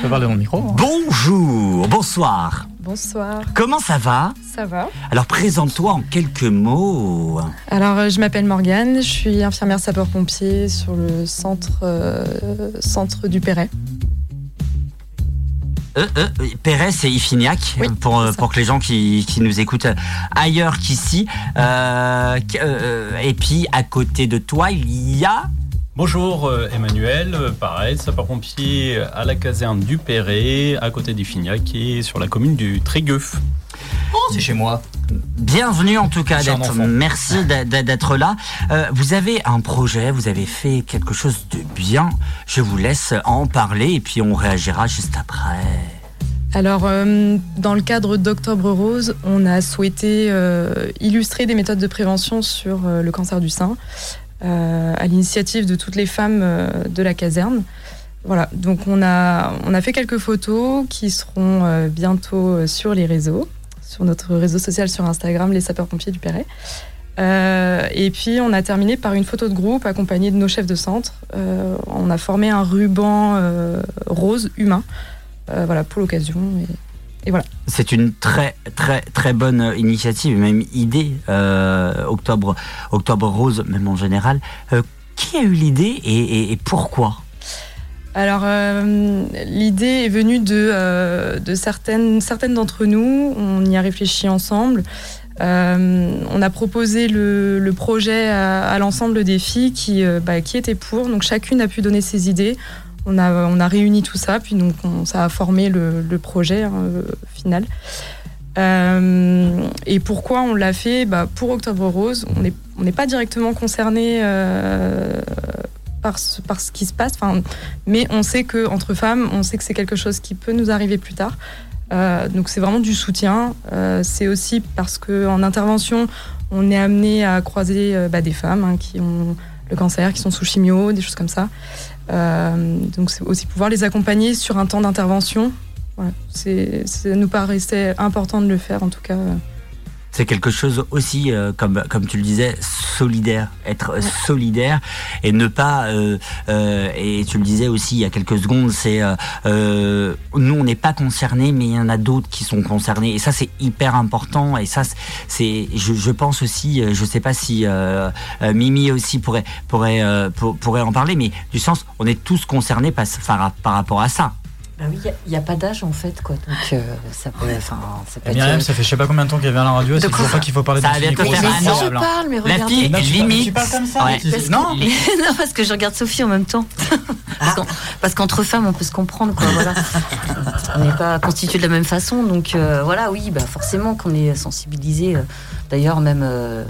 Je peux parler dans le micro. hein. Bonjour, bonsoir. Bonsoir, Comment ça va? Ça va Alors présente-toi en quelques mots. Alors, euh, je m'appelle Morgane, je suis infirmière sapeur-pompier sur le centre, euh, centre du Perret. Euh, euh, Pérez et Ifignac, Oui, pour, euh, pour que les gens qui, qui nous écoutent ailleurs qu'ici. Euh, qu- euh, et puis à côté de toi, il y a... Bonjour euh, Emmanuel, euh, pareil, sapeur-pompier à la caserne du Perret, à côté d'Ifignac et sur la commune du Trégueuf. C'est chez moi. Bienvenue en tout cas d'être. Merci d'être là. Euh, vous avez un projet, vous avez fait quelque chose de bien. Je vous laisse en parler et puis on réagira juste après. Alors, euh, dans le cadre d'Octobre Rose, on a souhaité euh, illustrer des méthodes de prévention sur euh, le cancer du sein à l'initiative de toutes les femmes euh, de la caserne. Voilà, donc on a, on a fait quelques photos qui seront euh, bientôt euh, sur les réseaux, sur notre réseau social sur Instagram, les sapeurs-pompiers du Perret. Euh, et puis on a terminé par une photo de groupe accompagnée de nos chefs de centre. Euh, on a formé un ruban euh, rose humain euh, voilà, pour l'occasion. C'est une très très très bonne euh, initiative, même idée. euh, octobre, octobre rose, même en général. Euh, qui a eu l'idée et, et- et pourquoi? Alors, euh, l'idée est venue de, euh, de certaines, certaines d'entre nous. On y a réfléchi ensemble. Euh, on a proposé le, le projet à, à l'ensemble des filles qui, bah, qui étaient pour. Donc, chacune a pu donner ses idées. On a, on a réuni tout ça, puis donc on- ça a formé le, projet hein, euh, final. Euh, et pourquoi on l'a fait? Bah, Pour Octobre Rose, on n'est on pas directement concerné euh, par, ce, par ce qui se passe. Mais on sait que entre femmes, on sait que c'est quelque chose qui peut nous arriver plus tard. Donc c'est vraiment du soutien. C'est aussi parce que en intervention, on est amené à croiser bah, des femmes hein, qui ont le cancer, qui sont sous chimio, des choses comme ça. Euh, donc c'est aussi pouvoir les accompagner sur un temps d'intervention. C'est, ça nous paraissait important de le faire en tout cas. C'est quelque chose aussi, euh, comme, comme tu le disais, solidaire. Être Ouais. solidaire et ne pas. euh, euh, et tu le disais aussi il y a quelques secondes, c'est. euh, euh, nous, on n'est pas concernés, mais il y en a d'autres qui sont concernés. Et ça, c'est hyper important. Et ça, c'est. Je, je pense aussi, euh, je sais pas si Mimi aussi pourrait, pourrait, euh, pour- pourrait en parler, mais du sens, on est tous concernés par, par, par rapport à ça. Bah oui, il n'y a, pas d'âge en fait, quoi. Donc euh, ça peut, enfin, ça peut être. Myriam, ça fait je sais pas combien de temps qu'elle vient à la radio, c'est toujours pas qu'il faut parler Ça dans ce va bientôt faire un an. je parle, mais La regardez. fille, Non, tu parles- limite. tu parles comme ça, Ouais. Parce que- Non non, parce que je regarde Sophie en même temps. Parce qu'en- Parce qu'entre femmes, on peut se comprendre, quoi. Voilà. on n'est pas constitués de la même façon, donc euh, voilà, oui, bah, forcément qu'on est sensibilisé. euh, D'ailleurs, même euh,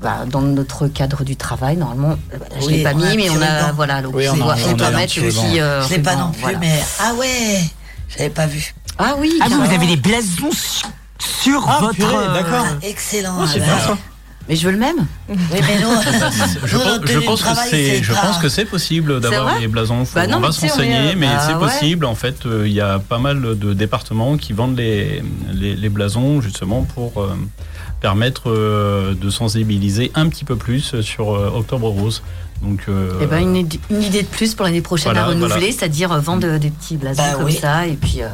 bah, dans notre cadre du travail, normalement, euh, bah, je Oui, l'ai pas mis, mais on a, voilà, donc Oui, on on, a- on on doit mettre euh, Je l'ai pas non plus, voilà. mais ah ouais, j'avais pas vu. Ah oui. Ah, vous, vous avez des blasons sur, Ah, votre. purée, euh, d'accord. Excellent. Oh. Mais je veux le même. Oui, mais nous, Je, pense- je que travail, c'est, je pense que c'est possible d'avoir les blasons. Bah non, on va mais se tu sais, on est, renseigner, euh, mais bah c'est ouais. possible. En fait, euh, il y a pas mal de départements qui vendent les, les, les blasons justement pour euh, permettre euh, de sensibiliser un petit peu plus sur euh, Octobre Rose. Donc, euh, Eh ben, une, id- une idée de plus pour l'année prochaine Voilà, à renouveler, voilà. c'est-à-dire vendre des petits blasons Bah comme oui. ça et puis euh,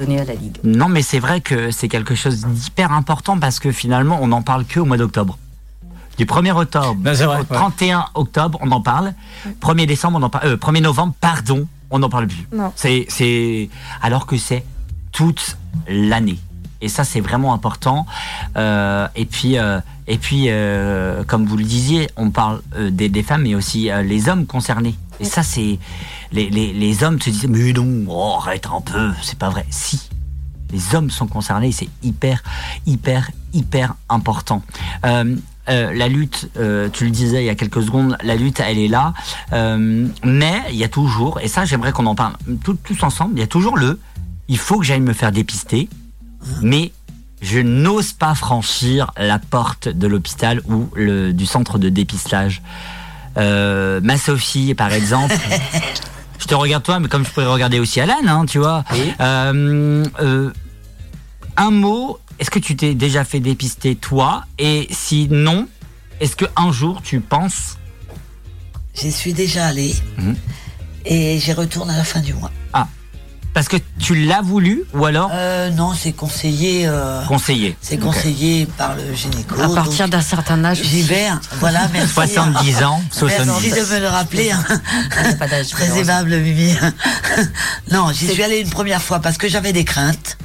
donner à la Ligue. Non, mais c'est vrai que c'est quelque chose d'hyper important parce que finalement, on n'en parle que au mois d'octobre. Du 1er octobre Ben, vrai, au ouais. 31 octobre, on en parle. 1er décembre, on en parle. Euh, 1er novembre, pardon, on n'en parle plus. C'est alors que c'est toute l'année. Et ça, c'est vraiment important. Euh, et puis, euh, et puis, euh, comme vous le disiez, on parle des, des femmes, mais aussi les hommes concernés. Et ça, c'est les, les, les hommes se disent mais non, oh, arrête un peu, c'est pas vrai. Si, les hommes sont concernés, c'est hyper, hyper, hyper important. Euh, la lutte, euh, tu le disais il y a quelques secondes, la lutte, elle est là. Euh, mais il y a toujours, et ça j'aimerais qu'on en parle tout- tous ensemble, il y a toujours le, il faut que j'aille me faire dépister, mais je n'ose pas franchir la porte de l'hôpital ou le, du centre de dépistage. Euh, ma Sophie, par exemple, je te regarde toi, mais comme je pourrais regarder aussi Alan, hein, tu vois. Euh, euh, un mot, est-ce que tu t'es déjà fait dépister toi? Et si non, est-ce que un jour tu penses? J'y suis déjà allée Mhm. et j'y retourne à la fin du mois. Parce que tu l'as voulu ou alors Euh, non, c'est conseillé. euh, conseillé c'est conseillé par le gynéco. À partir d'un certain âge. J'y vais. hein. Voilà, merci. 70 ans, Merci 70. de me le rappeler. hein. Pas Très aimable, Mimi. non, j'y suis allée une première fois parce que j'avais des craintes.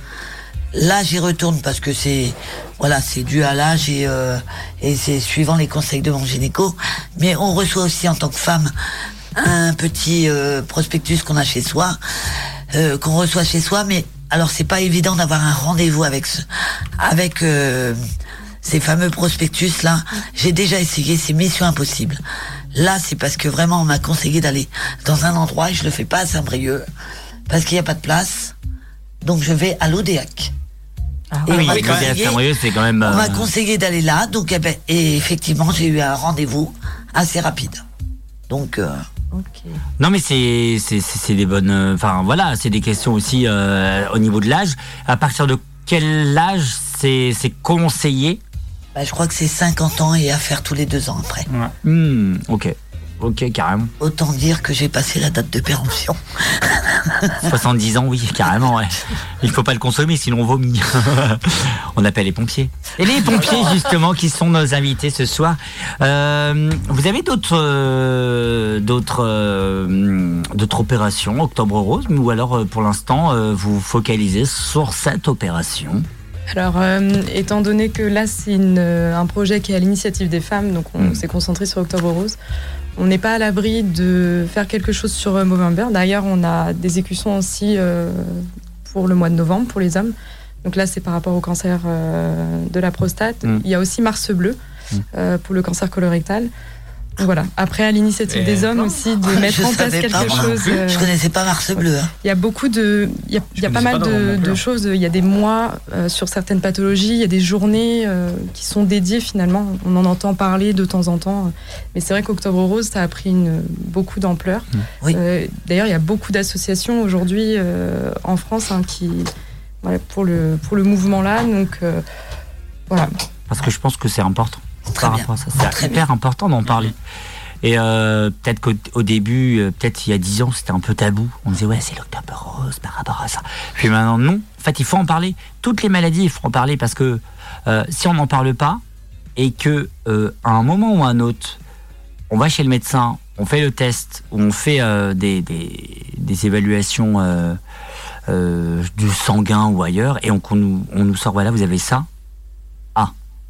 Là, j'y retourne parce que c'est, voilà, c'est dû à l'âge et, euh, et c'est suivant les conseils de mon gynéco. Mais on reçoit aussi en tant que femme un petit euh, prospectus qu'on a chez soi, euh, qu'on reçoit chez soi. Mais alors, c'est pas évident d'avoir un rendez-vous avec ce, avec euh, ces fameux prospectus là. J'ai déjà essayé, c'est mission impossible. Là, c'est parce que vraiment on m'a conseillé d'aller dans un endroit et je le fais pas à Saint-Brieuc parce qu'il n'y a pas de place. Donc je vais à l'Odéac. Ah Et Oui, m'a conseillé- on m'a euh, conseillé d'aller là, donc eh ben, et effectivement j'ai eu un rendez-vous assez rapide. Donc euh, Non, mais c'est c'est c'est c'est des bonnes. euh, Enfin voilà, c'est des questions aussi euh, au niveau de l'âge. À partir de quel âge c'est c'est conseillé? Bah, je crois que c'est 50 ans et à faire tous les deux ans après. Hmm, Ok, ok, carrément. Autant dire que j'ai passé la date de péremption. 70 ans, oui, carrément, ouais. Il faut pas le consommer, sinon on vomit. on appelle les pompiers. Et les pompiers, justement, qui sont nos invités ce soir. Euh, vous avez d'autres euh, d'autres euh, d'autres opérations, Octobre Rose, ou alors pour l'instant vous vous focalisez sur cette opération? Alors, euh, étant donné que là, c'est un projet qui est à l'initiative des femmes, donc on Mm. s'est concentré sur Octobre Rose. On n'est pas à l'abri de faire quelque chose sur euh, Movember. D'ailleurs, on a des écussons aussi euh, pour le mois de novembre pour les hommes. Donc là, c'est par rapport au cancer euh, de la prostate. Mm. Il y a aussi Mars Bleu Mm. euh, pour le cancer colorectal. Donc voilà. Après, à l'initiative des hommes aussi de mettre Je en place quelque chose. plus. euh, Je connaissais pas Mars Bleu. hein. il y a beaucoup de, il y a, il y a Je pas mal pas de, de choses. Il y a des mois euh, sur certaines pathologies. Il y a des journées euh, qui sont dédiées finalement. On en entend parler de temps en temps, mais c'est vrai qu'Octobre Rose, ça a pris une, beaucoup d'ampleur. Oui. Euh, D'ailleurs, il y a beaucoup d'associations aujourd'hui euh, en France hein, qui, voilà, pour le pour le mouvement là. Donc euh, voilà. Parce que je pense que c'est important. Très par bien. rapport à ça. C'est hyper important d'en parler. Et euh, peut-être qu'au au début, euh, peut-être il y a 10 ans, c'était un peu tabou. On disait, ouais, c'est l'octobre rose par rapport à ça. Puis maintenant, non. En fait, il faut en parler. Toutes les maladies, il faut en parler parce que euh, si on n'en parle pas et que à un moment ou à un autre, on va chez le médecin, on fait le test, on fait des, des, des évaluations du sanguin ou ailleurs, et on, qu'on nous, on nous sort, voilà, vous avez ça.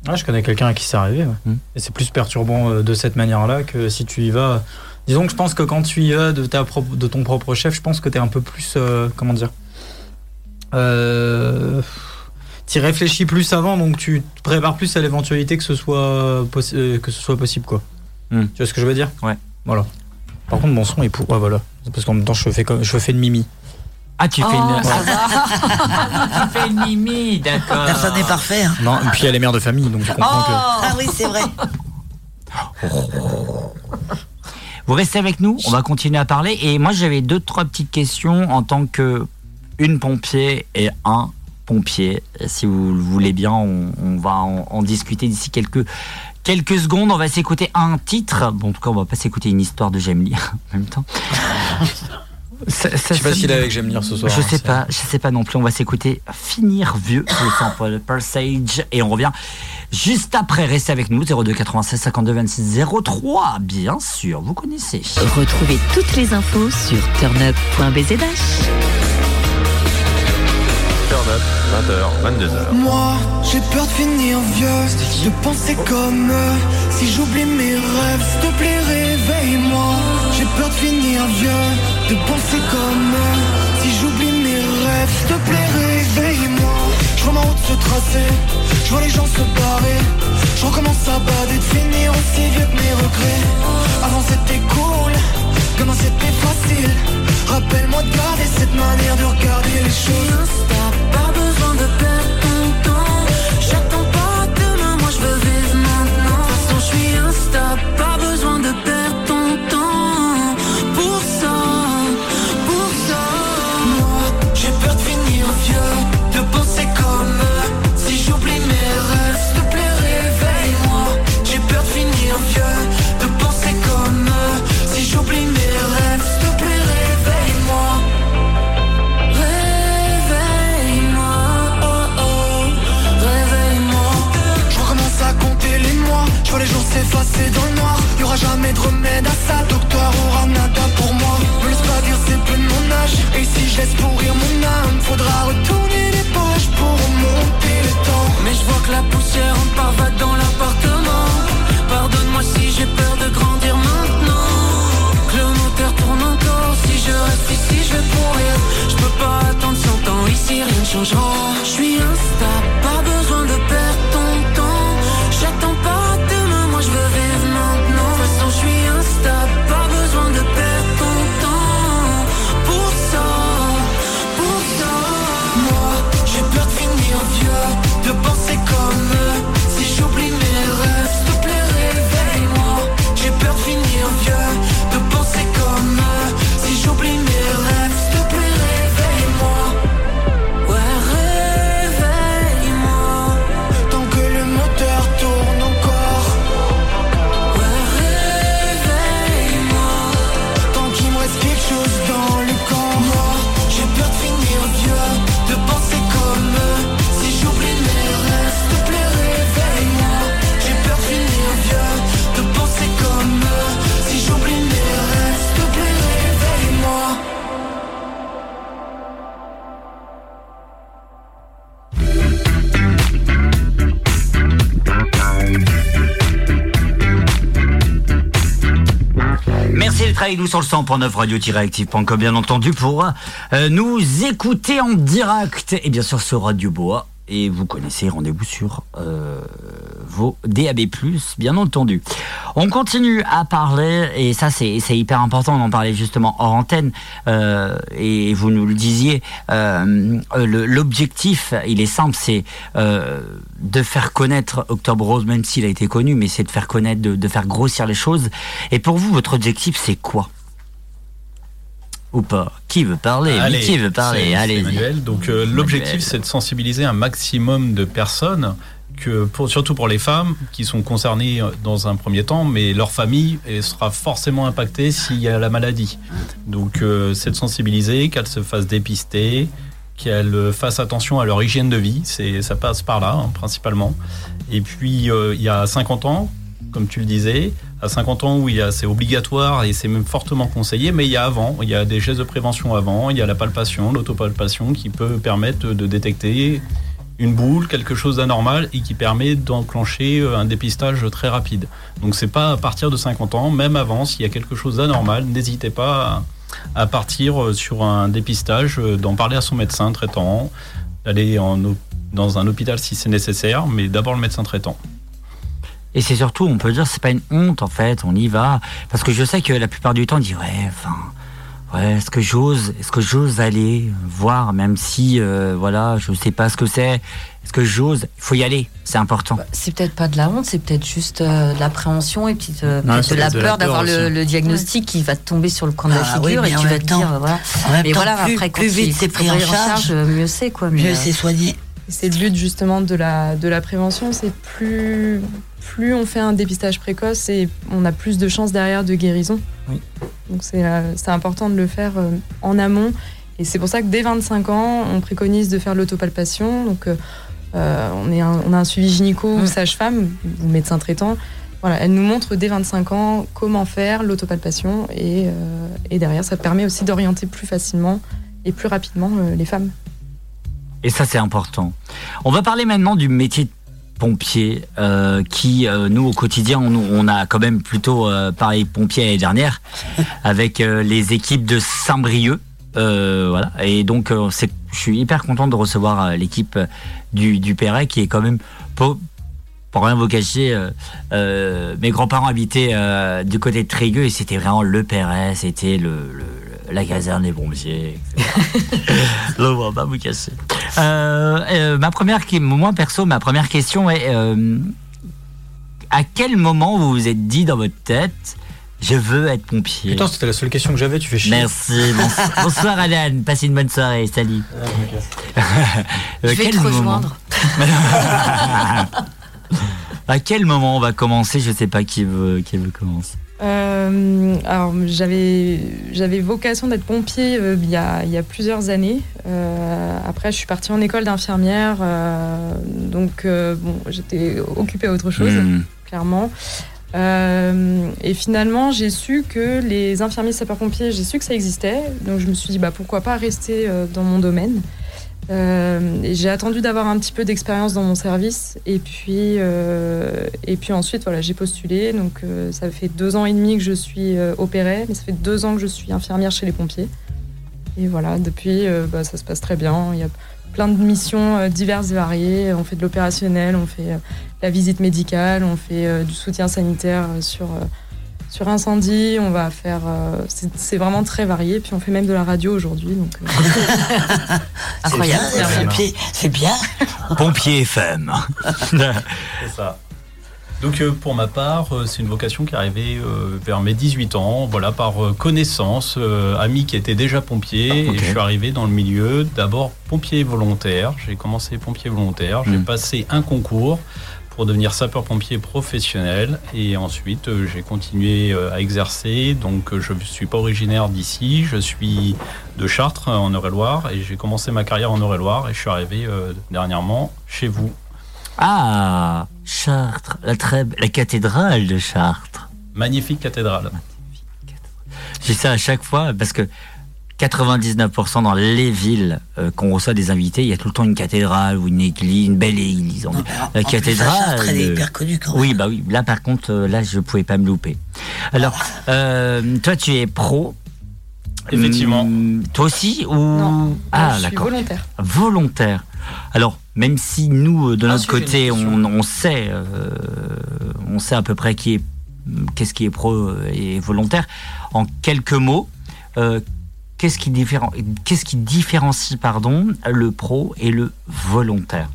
Ouais, je connais quelqu'un à qui c'est arrivé. ouais. Hmm. Et c'est plus perturbant euh, de cette manière-là que si tu y vas. Disons que je pense que quand tu y vas de, ta propre, de ton propre chef, je pense que tu es un peu plus. euh, comment dire euh, Tu réfléchis plus avant, donc tu te prépares plus à l'éventualité que, ce soit que ce soit possible. quoi. Hmm. Tu vois ce que je veux dire? Ouais. Voilà. Par contre, mon son est pour. Ouais, voilà. Parce qu'en même temps, je fais, comme, je fais une mimi. Ah, tu fais Oh, une. ça tu fais une mimi, d'accord. Personne n'est parfait. hein. Non, et puis elle est mère de famille, donc je comprends que. Ah oui, c'est vrai. Vous restez avec nous, on va continuer à parler. Et moi, j'avais deux, trois petites questions en tant que une pompier et un pompier. Si vous le voulez bien, on, on va en, en discuter d'ici quelques, quelques secondes. On va s'écouter un titre. Bon, en tout cas, on va pas s'écouter une histoire de Gemli en même temps. Ça- ça- Je sais pas s'il est avec J'aime lire ce soir. Je hein, sais c'est- pas, je sais pas non plus. On va s'écouter Finir vieux, le sample Persage, et on revient juste après. Restez avec nous, 02 96 52 26 03. Bien sûr, vous connaissez. Retrouvez toutes les infos sur turnup.bzdash. Turn up, 20h, 22h. Moi, j'ai peur de finir vieux, de penser comme eux. Si j'oublie mes rêves, s'il te plaît, réveille-moi. J'ai peur de finir vieux, de penser comme eux. Si j'oublie mes rêves, s'il te plaît, réveille-moi. Je vois ma route se tracer, je vois les gens se barrer. Je recommence à bader, de finir aussi vieux que mes regrets. Avant c'était cool, comment c'était facile. Rappelle-moi de garder cette manière de regarder les choses. dans le noir. Y aura jamais de remède à ça. Docteur aura nada pour moi. Me laisse pas dire c'est plus de mon âge. Et si je laisse pourrir mon âme Faudra retourner les pages pour remonter le temps. Mais je vois que la poussière en parvade dans l'appartement. Pardonne-moi si j'ai peur de grandir maintenant. Que le moteur tourne encore. Si je reste ici je vais pourrir. Je peux pas attendre 100 ans. Ici rien ne changera. Avec nous sur le 100.9 radio-active.com bien entendu pour euh, nous écouter en direct et bien sûr sur Radio Boa et vous connaissez rendez-vous sur euh, vos DAB+, bien entendu. On continue à parler et ça c'est hyper important d'en parler justement hors antenne euh, et vous nous le disiez euh, l'objectif il est simple c'est de faire connaître Octobre Rose même s'il a été connu mais c'est de faire connaître de faire grossir les choses et pour vous votre objectif c'est quoi? Ou pas Qui veut parler? Allez, Qui veut parler? Allez. Emmanuel. Donc euh, l'objectif c'est de sensibiliser un maximum de personnes que pour, surtout pour les femmes qui sont concernées euh, dans un premier temps, mais leur famille sera forcément impactée s'il y a la maladie. Donc euh, c'est de sensibiliser, qu'elles se fassent dépister, qu'elles fassent attention à leur hygiène de vie, c'est ça passe par là hein, principalement. Et puis euh, il y a 50 ans, comme tu le disais, à 50 ans où c'est obligatoire et c'est même fortement conseillé, mais il y a avant, il y a des gestes de prévention avant, il y a la palpation, l'autopalpation qui peut permettre de détecter une boule, quelque chose d'anormal et qui permet d'enclencher euh, un dépistage très rapide. Donc c'est pas à partir de 50 ans, même avant, s'il y a quelque chose d'anormal, n'hésitez pas à, partir euh, sur un dépistage, euh, d'en parler à son médecin traitant, d'aller dans un hôpital si c'est nécessaire, mais d'abord le médecin traitant. Et c'est surtout, on peut dire, c'est pas une honte en fait, on y va. Parce que je sais que la plupart du temps, on dit ouais, enfin, ouais, est-ce que j'ose, est-ce que j'ose aller voir, même si, euh, voilà, je sais pas ce que c'est. Est-ce que j'ose Il faut y aller, c'est important. C'est peut-être pas de la honte, c'est peut-être juste euh, de l'appréhension et puis euh, Non, de la de la peur d'avoir le, le diagnostic qui va te tomber sur le coin de la Ah oui, figure et en tu vas même te temps- dire voilà. mais voilà, plus- après quand plus vite il c'est pris en charge, mieux c'est quoi. mieux euh, c'est soigné. C'est le but justement de la, de la prévention, c'est plus, plus on fait un dépistage précoce et on a plus de chances derrière de guérison. Donc c'est euh, c'est important de le faire euh, en amont. Et c'est pour ça que dès 25 ans, on préconise de faire l'autopalpation. Donc euh, on, est un- on a un suivi gynéco ou sage-femme ou médecin traitant. Voilà, elle nous montre dès 25 ans comment faire l'autopalpation et, euh, et derrière ça permet aussi d'orienter plus facilement et plus rapidement euh, les femmes. Et ça, c'est important. On va parler maintenant du métier de pompier, euh, qui, euh, nous, au quotidien, on, on a quand même plutôt euh, parlé pompier l'année dernière, avec euh, les équipes de Saint-Brieuc. Voilà. Et donc, c'est- je suis hyper content de recevoir l'équipe du, du Perret, qui est quand même, pour, pour rien vous cacher, mes grands-parents habitaient du côté de Trégueux, et c'était vraiment le Perret, c'était le, le- la caserne des pompiers, etc. Je ne vais pas vous cacher. Euh, euh, ma première, moi perso, ma première question est euh, à quel moment vous vous êtes dit dans votre tête, je veux être pompier? Putain, c'était la seule question que j'avais, tu fais chier. Merci. Bonsoir, bonsoir Alan, passez une bonne soirée, salut. Je Euh, vais quel te moment rejoindre. à quel moment on va commencer? Je sais pas qui veut, qui veut commencer. Euh, alors j'avais j'avais vocation d'être pompier euh, il, y a, il y a plusieurs années. Euh, après je suis partie en école d'infirmière, donc bon j'étais occupée à autre chose Hmm. clairement. Et finalement, j'ai su que les infirmiers sapeurs-pompiers, j'ai su que ça existait. Donc je me suis dit, bah, pourquoi pas rester dans mon domaine. Euh, j'ai attendu d'avoir un petit peu d'expérience dans mon service. Et puis, euh, et puis ensuite, voilà, j'ai postulé. Donc euh, ça fait deux ans et demi que je suis opérée, mais ça fait deux ans que je suis infirmière chez les pompiers. Et voilà, depuis, bah, ça se passe très bien. Il y a plein de missions diverses et variées. On fait de l'opérationnel, on fait la visite médicale, on fait du soutien sanitaire sur, sur incendie. On va faire. euh, c'est vraiment très varié. Puis on fait même de la radio aujourd'hui. Donc, euh, Incroyable. C'est bien. Pompier FM. C'est ça. Donc euh, pour ma part, euh, c'est une vocation qui est arrivée euh, vers mes 18 ans, voilà, par euh, connaissance, euh, ami qui était déjà pompier, et je suis arrivé dans le milieu, d'abord pompier volontaire, j'ai commencé pompier volontaire, j'ai Mm. passé un concours pour devenir sapeur-pompier professionnel, et ensuite euh, j'ai continué euh, à exercer, donc euh, je ne suis pas originaire d'ici, je suis de Chartres en Eure-et-Loire, et j'ai commencé ma carrière en Eure-et-Loire, et je suis arrivé euh, dernièrement chez vous. Ah, Chartres, la, très, la cathédrale de Chartres. Magnifique cathédrale. Je dis ça à chaque fois parce que 99% dans les villes euh, qu'on reçoit des invités, il y a tout le temps une cathédrale ou une église, une belle église. La plus, cathédrale. Chartres, elle est euh, hyper connue quand même. Oui, bah oui. Là, par contre, euh, là, je pouvais pas me louper. Alors, euh, toi, tu es pro. Effectivement. Hum, toi aussi ou Non, Ah, je suis d'accord. volontaire. Volontaire. Alors, même si nous, de Ah, notre côté, on, sait, euh, on sait à peu près qui est, qu'est-ce qui est pro et volontaire. En quelques mots, euh, qu'est-ce qui, différen- qu'est-ce qui différencie, pardon, le pro et le volontaire?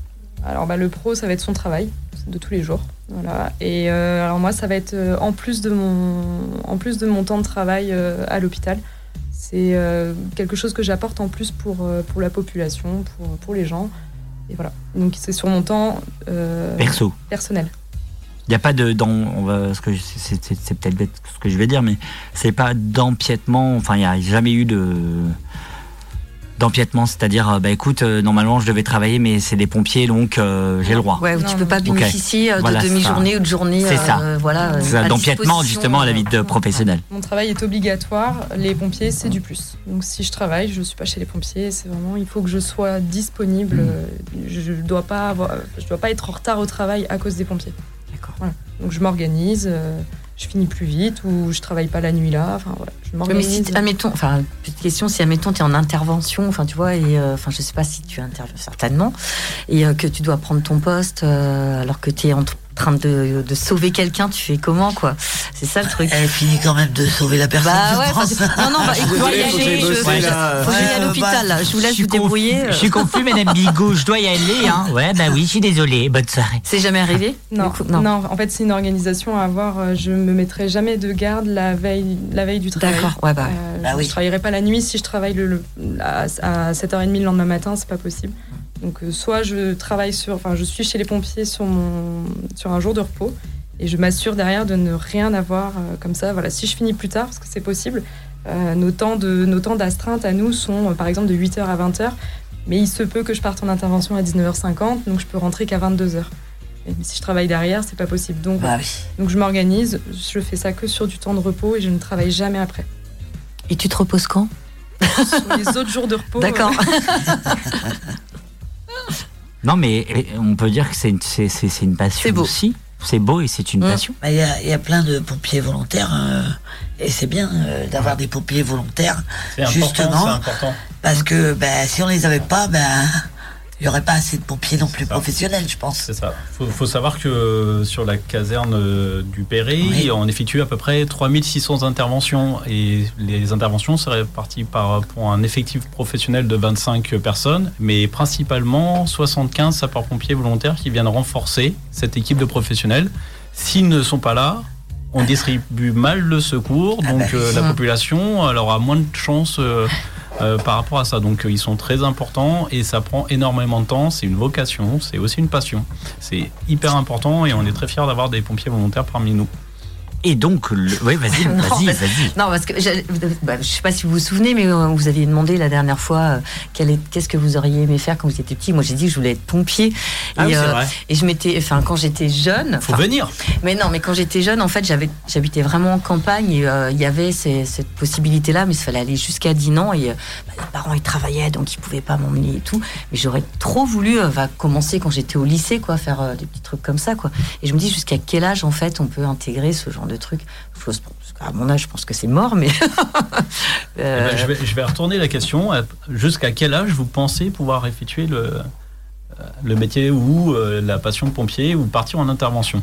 Alors bah, le pro, ça va être son travail de tous les jours. Voilà. Et euh, alors moi, ça va être euh, en plus de mon, en plus de mon temps de travail euh, à l'hôpital. C'est quelque chose que j'apporte en plus pour, pour la population, pour, pour les gens. Et voilà. Donc c'est sur mon temps Perso. personnel. Il n'y a pas de dans on va ce que c'est, c'est- c'est peut-être bête ce que je vais dire mais c'est pas d'empiètement enfin il n'y a jamais eu de d'empiètement c'est-à-dire euh, bah écoute euh, normalement je devais travailler mais c'est des pompiers donc euh, j'ai le droit Ouais, tu peux pas bénéficier euh, de Voilà, demi-journée ou de journée. C'est ça. euh, voilà, c'est ça, à d'empiètement justement à la vie de euh, professionnel Mon travail est obligatoire. Les pompiers, c'est du plus. Donc si je travaille, je suis pas chez les pompiers. C'est vraiment, il faut que je sois disponible. Mm. Euh, Je dois pas avoir, je dois pas être en retard au travail à cause des pompiers. Voilà. Donc je m'organise. euh, je finis plus vite ou je travaille pas la nuit là. Enfin voilà, je Mais m'organise. si, admettons, enfin, petite question, si admettons, tu es en intervention, enfin, tu vois, et euh, enfin, je sais pas si tu interviens certainement, et euh, que tu dois prendre ton poste alors que tu es en train de, de sauver quelqu'un, tu fais comment, quoi? C'est ça le truc. Elle finit quand même de sauver la personne. Bah ouais, parce non, non, bah, écoute, je dois y aller, je, faut à l'hôpital, là. je vous laisse vous débrouiller. euh. je suis confus madame Bigot je dois y aller hein ouais bah oui je suis désolé bonne soirée C'est jamais arrivé Non, coup, non. en fait c'est une organisation à avoir. euh, Je me mettrai jamais de garde la veille, la veille du travail. D'accord, ouais, bah. Euh, Bah je, oui. je travaillerai pas la nuit si je travaille le, le- à, à 7h30 le lendemain matin, c'est pas possible. Donc euh, soit je travaille sur, enfin je suis chez les pompiers sur mon, sur un jour de repos et je m'assure derrière de ne rien avoir euh, comme ça. Voilà, si je finis plus tard parce que c'est possible, euh, nos temps de nos temps d'astreinte à nous sont par exemple de 8h à 20h, mais il se peut que je parte en intervention à 19h50, donc je peux rentrer qu'à 22h. Et si je travaille derrière, c'est pas possible. Donc, Bah oui. donc je m'organise, je fais ça que sur du temps de repos et je ne travaille jamais après. Et tu te reposes quand? Sur les autres jours de repos. D'accord. non mais on peut dire que c'est une, c'est, c'est- c'est une passion C'est beau. aussi c'est beau et c'est une Mm. passion Bah, Il y, a, il y a plein de pompiers volontaires euh, et c'est bien euh, d'avoir des pompiers volontaires C'est important, Justement. c'est important. parce que bah, si on les avait pas, ben il y aurait pas assez de pompiers non plus professionnels, je pense. C'est ça. Faut, faut savoir que sur la caserne euh, du Oui. on effectue à peu près 3600 interventions. Et les interventions seraient réparties par, pour un effectif professionnel de 25 personnes, mais principalement 75 sapeurs-pompiers volontaires qui viennent renforcer cette équipe de professionnels. S'ils ne sont pas là, on distribue mal le secours, Ah donc bah euh, la population elle aura moins de chances euh, euh, par rapport à ça. Donc euh, ils sont très importants et ça prend énormément de temps. C'est une vocation, c'est aussi une passion. C'est hyper important et on est très fiers d'avoir des pompiers volontaires parmi nous. Et donc, le... oui, vas-y, vas-y, vas-y. Non, parce que j'ai- bah, je sais pas si vous vous souvenez, mais euh, vous aviez demandé la dernière fois euh, qu'est-ce que vous auriez aimé faire quand vous étiez petit. Moi, j'ai dit que je voulais être pompier. Ah oui, c'est vrai. et je m'étais, enfin, quand j'étais jeune. Faut venir. Mais non, mais quand j'étais jeune, en fait, j'avais, j'habitais vraiment en campagne et euh, il y avait ces- cette possibilité-là, mais il fallait aller jusqu'à Dinan et euh, bah, les parents ils travaillaient donc ils pouvaient pas m'emmener et tout. Mais j'aurais trop voulu euh, va commencer quand j'étais au lycée, quoi, faire euh, des petits trucs comme ça, quoi. Et je me dis jusqu'à quel âge en fait on peut intégrer ce genre de truc. Qu'à mon âge, je pense que c'est mort, mais Eh Euh, ben, je, vais, je vais retourner la question. à- Jusqu'à quel âge vous pensez pouvoir effectuer le, euh, le métier ou euh, la passion de pompier ou partir en intervention?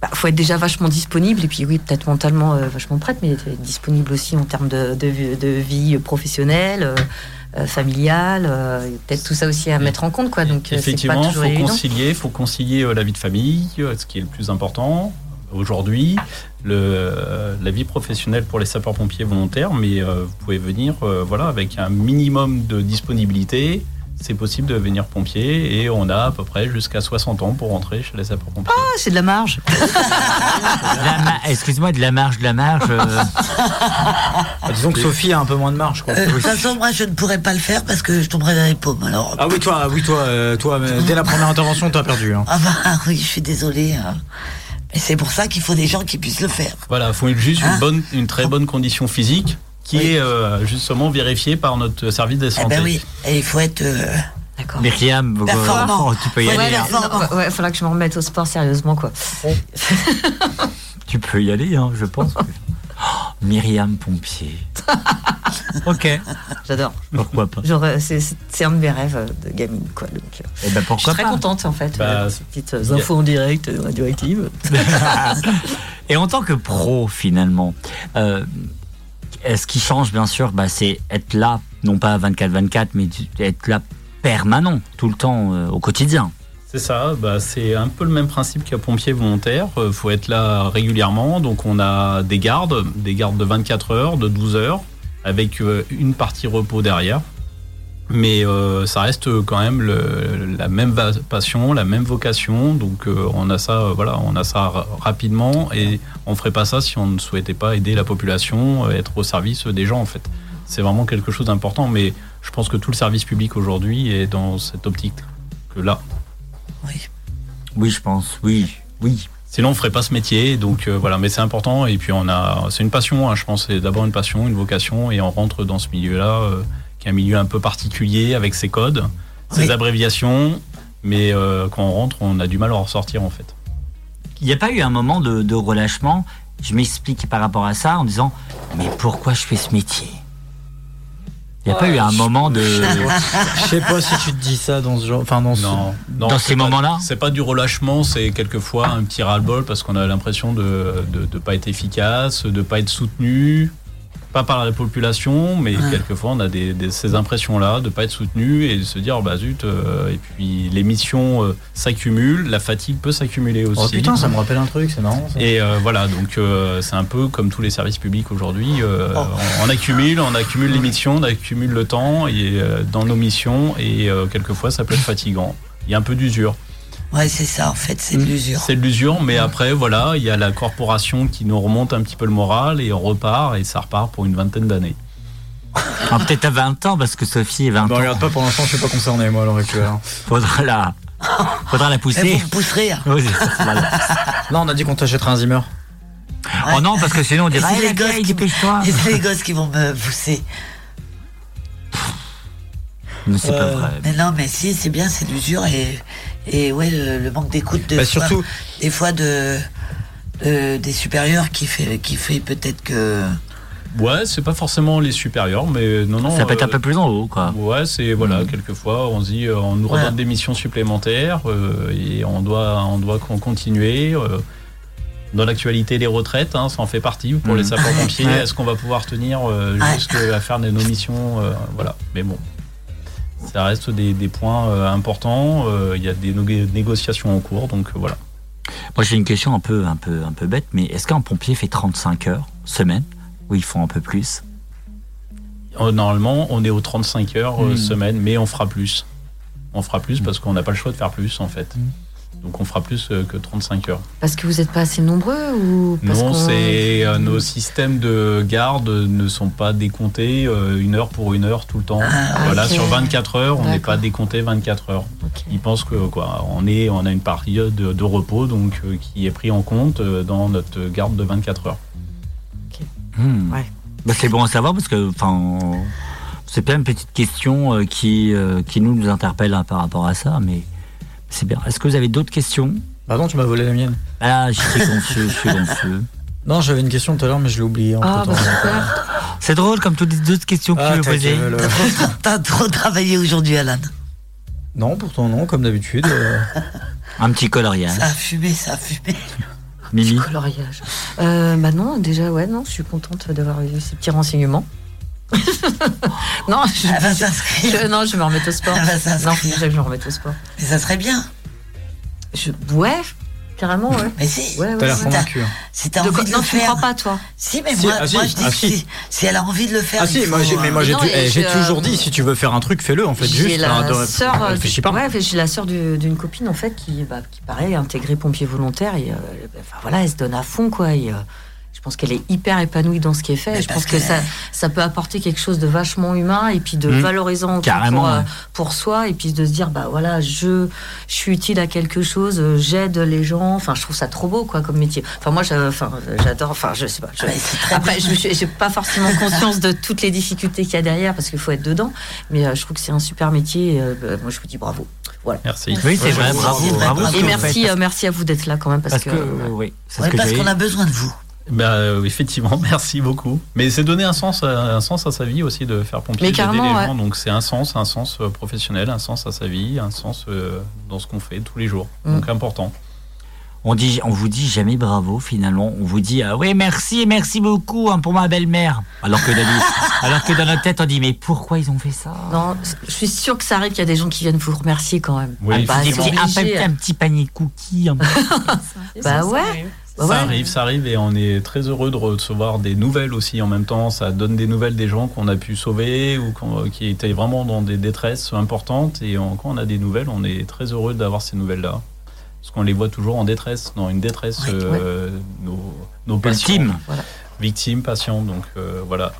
Bah, faut être déjà vachement disponible et puis oui, peut-être mentalement euh, vachement prête, mais être disponible aussi en termes de, de, vie- de vie professionnelle. euh, familiale, euh, il peut-être tout ça aussi à mettre en compte, quoi. Donc, pas Effectivement, il faut évident. concilier, faut concilier la vie de famille, ce qui est le plus important aujourd'hui, le, euh, la vie professionnelle pour les sapeurs-pompiers volontaires, mais euh, vous pouvez venir euh, voilà, avec un minimum de disponibilité. C'est possible de devenir pompier et on a à peu près jusqu'à 60 ans pour rentrer chez les sapeurs-pompiers. Ah, c'est de la marge. Ma- Excuse-moi, de la marge, de la marge. euh, Ah, disons que Sophie a un peu moins de marge, quoi. Euh, De toute façon, moi, je ne pourrais pas le faire parce que je tomberais dans les paumes. Alors, Ah oui, toi, oui, toi, euh, toi, dès la première intervention, t'as perdu. Hein. ah bah oui, je suis désolée. hein. Mais c'est pour ça qu'il faut des gens qui puissent le faire. Voilà, il faut juste Hein une, bonne, une très bonne condition physique qui Oui. est euh, justement vérifiée par notre service de Eh santé. ben oui, et il faut être. euh, D'accord. Myriam, vous- Performant. tu peux y Ouais, aller. hein. Ouais, ouais, faudra que je me remette au sport sérieusement, quoi. Tu peux y aller, hein, je pense. Myriam Pompier. ok, J'adore. pourquoi pas. J'aurais- C'est un de mes rêves euh, de gamine, quoi. Donc, euh, Eh ben je suis pourquoi très pas. contente, en fait. Bah, euh, ces petites euh, infos en direct, euh, radioactives. Et en tant que pro, finalement, euh, ce qui change, bien sûr, bah, c'est être là, non pas 24-24, mais être là permanent, tout le temps, euh, au quotidien. C'est ça, bah, c'est un peu le même principe qu'un pompier volontaire. Il faut être là régulièrement. Donc on a des gardes, des gardes de 24 heures, de 12 heures, avec euh, une partie repos derrière. Mais euh, ça reste quand même la même passion, la même vocation. Donc euh, on a ça, euh, voilà, on a ça ra- rapidement et on ferait pas ça si on ne souhaitait pas aider la population, euh, être au service des gens en fait. C'est vraiment quelque chose d'important. Mais je pense que tout le service public aujourd'hui est dans cette optique que là. Oui, je pense, oui, oui. Sinon, on ferait pas ce métier. Donc euh, voilà, mais c'est important. Et puis on a, c'est une passion. hein, je pense, c'est d'abord une passion, une vocation, et on rentre dans ce milieu-là, euh, qui est un milieu un peu particulier avec ses codes, ses Oui. abréviations. Mais euh, quand on rentre, on a du mal à en ressortir en fait. Il n'y a pas eu un moment de, de relâchement? Je m'explique par rapport à ça en disant Mais pourquoi je fais ce métier? Il n'y a pas eu un moment de. Je sais pas si tu te dis ça dans ce genre. Enfin, dans ce- Non, non, Dans ces pas- moments-là c'est pas du relâchement. C'est quelquefois un petit ras-le-bol parce qu'on a l'impression de ne pas être efficace, de pas être soutenu. Pas par la population, mais quelquefois on a des, des- ces impressions-là de pas être soutenu et de se dire bah zut. euh, et puis les missions euh, s'accumulent, la fatigue peut s'accumuler aussi. Oh putain, ça me rappelle un truc, c'est marrant. ça. Et euh, voilà, donc euh, c'est un peu comme tous les services publics aujourd'hui. euh, Oh. on, on accumule, on accumule les missions, on accumule le temps et euh, dans nos missions et euh, quelquefois ça peut être fatigant. Il y a un peu d'usure. Ouais, c'est ça, en fait, c'est de l'usure. C'est de l'usure, mais après voilà, il y a la corporation qui nous remonte un petit peu le moral et on repart et ça repart pour une vingtaine d'années. Ah, Peut-être à 20 ans, parce que Sophie est 20 Bah, ans. regarde pas, pour l'instant, je suis pas concerné, moi, à l'heure actuelle. hein. Faudra la, faudra la pousser. vous me pousserez. hein. Oui, voilà. Non, on a dit qu'on t'achèterait un Zimmer. Oh non, parce que sinon on dirait Ah, les gosses vieille, qui dépêche-toi. Et c'est les gosses qui vont me pousser. Mais c'est pas Euh, vrai. Mais non, mais si, c'est bien, c'est l'usure et, et ouais, le, le manque d'écoute de Bah, fois- surtout, des fois de, de- des supérieurs qui fait, qui fait peut-être que. Ouais, c'est pas forcément les supérieurs, mais non, non. Ça peut être un euh, peu plus en haut, quoi. Ouais, c'est voilà, quelquefois on se dit euh, on nous redonne des missions supplémentaires euh, et on doit on doit con- continuer. euh, dans l'actualité, les retraites, hein, ça en fait partie pour les Mhm. sapeurs-pompiers. Ouais. Est-ce qu'on va pouvoir tenir euh, Ouais. jusqu'à faire nos missions euh, Voilà, mais bon, ça reste des, des points euh, importants. euh, Il y a des négociations en cours, donc euh, voilà. Moi j'ai une question un peu, un peu, un peu bête, mais est-ce qu'un pompier fait 35 heures semaine ou ils font un peu plus? Normalement, on est aux 35 heures Mhm. semaine, mais on fera plus. On fera plus parce qu'on n'a pas le choix de faire plus en fait. Donc on fera plus euh, que 35 heures. Parce que vous n'êtes pas assez nombreux ou parce Non, c'est euh, nos systèmes de garde ne sont pas décomptés euh, une heure pour une heure tout le temps. voilà, ok. sur 24 heures, on n'est pas décompté 24 heures. Ils pensent que quoi, on est, on a une période de, de repos donc euh, qui est pris en compte euh, dans notre garde de 24 heures. Hmm. Bah, c'est bon à savoir parce que, enfin, c'est plein de petites questions euh, qui, euh, qui nous, nous interpellent hein, par rapport à ça, mais c'est bien. Est-ce que vous avez d'autres questions? Pardon, tu m'as volé la mienne. Ah, je suis confus, je suis confus. Non, j'avais une question tout à l'heure, mais je l'ai oubliée. Ah, bah super. C'est drôle comme toutes les autres questions que Ah, tu veux poser. T'as trop travaillé aujourd'hui, Alan. Non, pourtant non, comme d'habitude. euh. Un petit coloriage. Ça a fumé, ça a fumé. Mimi. Coloriage. Euh, bah non, déjà, ouais, non, je suis contente d'avoir eu ces petits renseignements. Non, je, Elle va s'inscrire. je- non, je vais me remettre au sport. Elle va s'inscrire. Non, je vais me remettre au sport. Mais ça serait bien. Je, ouais, carrément, ouais. Mais si. Ouais, ouais, T'as l'air ouais. convaincu. hein. Si t'as envie quoi- de non, le tu ne faire. crois pas, toi Si, mais Si, moi, ah, si, moi je dis ah, que si. si, si elle a envie de le faire. Ah si, faut, moi j'ai, mais moi euh, j'ai, Non, tu- et j'ai je- toujours dit, si tu veux faire un truc, fais-le en fait. J'ai Juste, la hein, de- sœur, euh, réfléchis pas. ouais, j'ai la sœur du- d'une copine en fait qui, bah, qui pareil, intégrée pompier volontaire et euh, enfin, voilà, elle se donne à fond quoi. Et, euh, je pense qu'elle est hyper épanouie dans ce qui est fait. Mais je pense que que- ça, ça peut apporter quelque chose de vachement humain et puis de Mmh. valorisant Carrément, pour, euh, ouais. pour soi et puis de se dire bah voilà, je, je suis utile à quelque chose, euh, j'aide les gens. Enfin, je trouve ça trop beau quoi comme métier. Enfin moi, enfin, j'adore. Enfin, je sais pas. je- Ah, après, bien. je j'ai pas forcément conscience de toutes les difficultés qu'il y a derrière parce qu'il faut être dedans. Mais euh, je trouve que c'est un super métier. et, euh, bah, moi, je vous dis bravo. Voilà. Merci. Oui, c'est vrai, Ouais, bravo, Et merci, euh, à vous d'être là quand même parce, Parce que, que, euh, oui, c'est Ouais, ce que parce qu'on a besoin de vous. Bah, euh, effectivement, merci beaucoup. Mais c'est donner un sens, à, un sens à sa vie aussi de faire pompier, Mais d'aider les carrément, gens. Donc c'est un sens, un sens euh, professionnel, un sens à sa vie, un sens euh, dans ce qu'on fait tous les jours. Mm. Donc important. On, dit, on vous dit jamais bravo finalement. On vous dit ah oui merci merci beaucoup hein, pour ma belle-mère. Alors que, dans, alors que dans notre tête on dit mais pourquoi ils ont fait ça? Non, je suis sûre que ça arrive qu'il y a des gens qui viennent vous remercier quand même. Oui, Ah, bah, un, petit- un petit panier de cookies. un- Bah ouais. Ça ouais. arrive, ça arrive et on est très heureux de recevoir des nouvelles aussi en même temps. Ça donne des nouvelles des gens qu'on a pu sauver ou qui étaient vraiment dans des détresses importantes. Et on- quand on a des nouvelles, on est très heureux d'avoir ces nouvelles-là. Parce qu'on les voit toujours en détresse, dans une détresse, Ouais, euh, nos, nos patients. Voilà. victimes, patients. Donc euh, voilà,